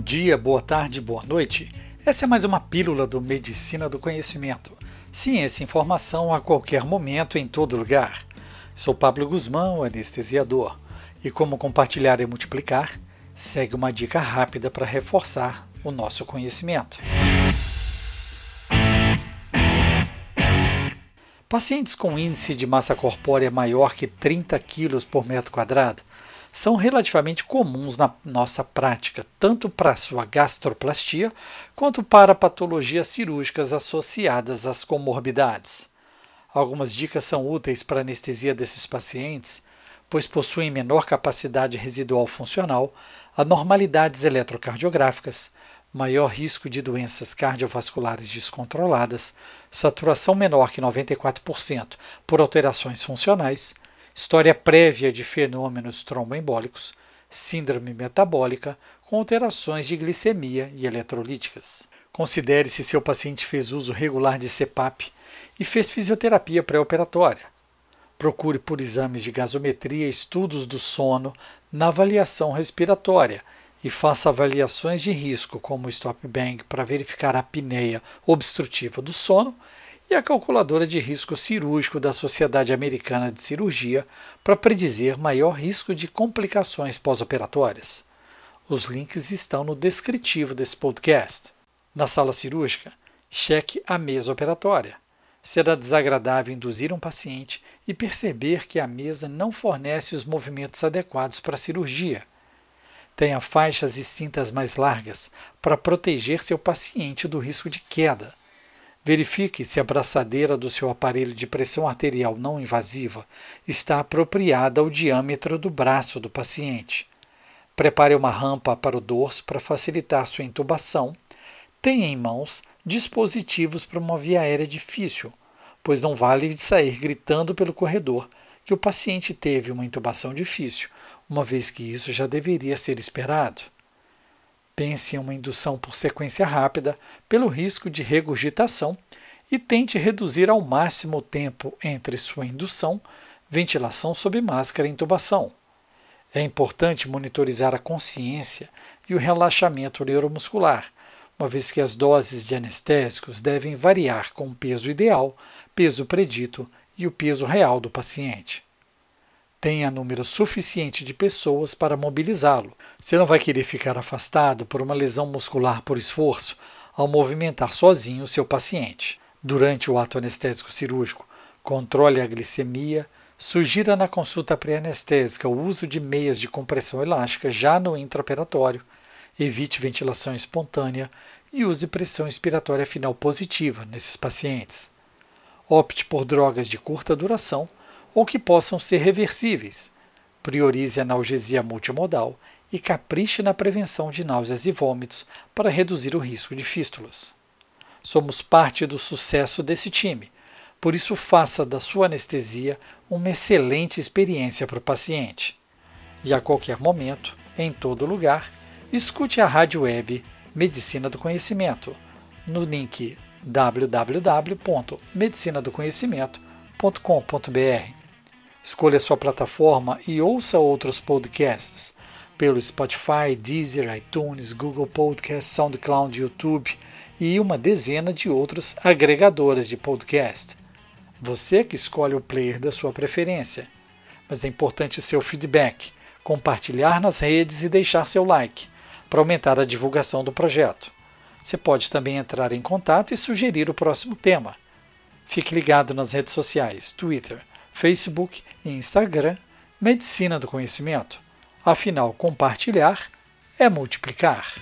dia, boa tarde, boa noite. Essa é mais uma pílula do Medicina do Conhecimento. Ciência e informação a qualquer momento, em todo lugar. Sou Pablo Guzmão, anestesiador. E como compartilhar e multiplicar, segue uma dica rápida para reforçar o nosso conhecimento. Pacientes com índice de massa corpórea maior que 30 kg por metro quadrado são relativamente comuns na nossa prática, tanto para sua gastroplastia quanto para patologias cirúrgicas associadas às comorbidades. Algumas dicas são úteis para a anestesia desses pacientes, pois possuem menor capacidade residual funcional, anormalidades eletrocardiográficas, maior risco de doenças cardiovasculares descontroladas, saturação menor que 94% por alterações funcionais, história prévia de fenômenos tromboembólicos, síndrome metabólica com alterações de glicemia e eletrolíticas. Considere se seu paciente fez uso regular de CPAP e fez fisioterapia pré-operatória. Procure por exames de gasometria estudos do sono na avaliação respiratória e faça avaliações de risco, como o stop bang, para verificar a apneia obstrutiva do sono e a calculadora de risco cirúrgico da Sociedade Americana de Cirurgia para predizer maior risco de complicações pós-operatórias. Os links estão no descritivo desse podcast. Na sala cirúrgica, cheque a mesa operatória. Será desagradável induzir um paciente e perceber que a mesa não fornece os movimentos adequados para a cirurgia. Tenha faixas e cintas mais largas para proteger seu paciente do risco de queda. Verifique se a braçadeira do seu aparelho de pressão arterial não invasiva está apropriada ao diâmetro do braço do paciente. Prepare uma rampa para o dorso para facilitar sua intubação. Tenha em mãos dispositivos para uma via aérea difícil, pois não vale sair gritando pelo corredor que o paciente teve uma intubação difícil, uma vez que isso já deveria ser esperado. Pense em uma indução por sequência rápida, pelo risco de regurgitação, e tente reduzir ao máximo o tempo entre sua indução, ventilação sob máscara e intubação. É importante monitorizar a consciência e o relaxamento neuromuscular, uma vez que as doses de anestésicos devem variar com o peso ideal, peso predito e o peso real do paciente tenha número suficiente de pessoas para mobilizá-lo. Você não vai querer ficar afastado por uma lesão muscular por esforço ao movimentar sozinho o seu paciente. Durante o ato anestésico cirúrgico, controle a glicemia, sugira na consulta pré-anestésica o uso de meias de compressão elástica já no intraoperatório, evite ventilação espontânea e use pressão expiratória final positiva nesses pacientes. Opte por drogas de curta duração ou que possam ser reversíveis. Priorize a analgesia multimodal e capriche na prevenção de náuseas e vômitos para reduzir o risco de fístulas. Somos parte do sucesso desse time, por isso faça da sua anestesia uma excelente experiência para o paciente. E a qualquer momento, em todo lugar, escute a rádio web Medicina do Conhecimento no link www.medicinadoconhecimento.com.br. Escolha sua plataforma e ouça outros podcasts pelo Spotify, Deezer, iTunes, Google Podcasts, SoundCloud, YouTube e uma dezena de outros agregadores de podcast. Você que escolhe o player da sua preferência. Mas é importante o seu feedback, compartilhar nas redes e deixar seu like para aumentar a divulgação do projeto. Você pode também entrar em contato e sugerir o próximo tema. Fique ligado nas redes sociais, Twitter, Facebook e Instagram, Medicina do Conhecimento. Afinal, compartilhar é multiplicar.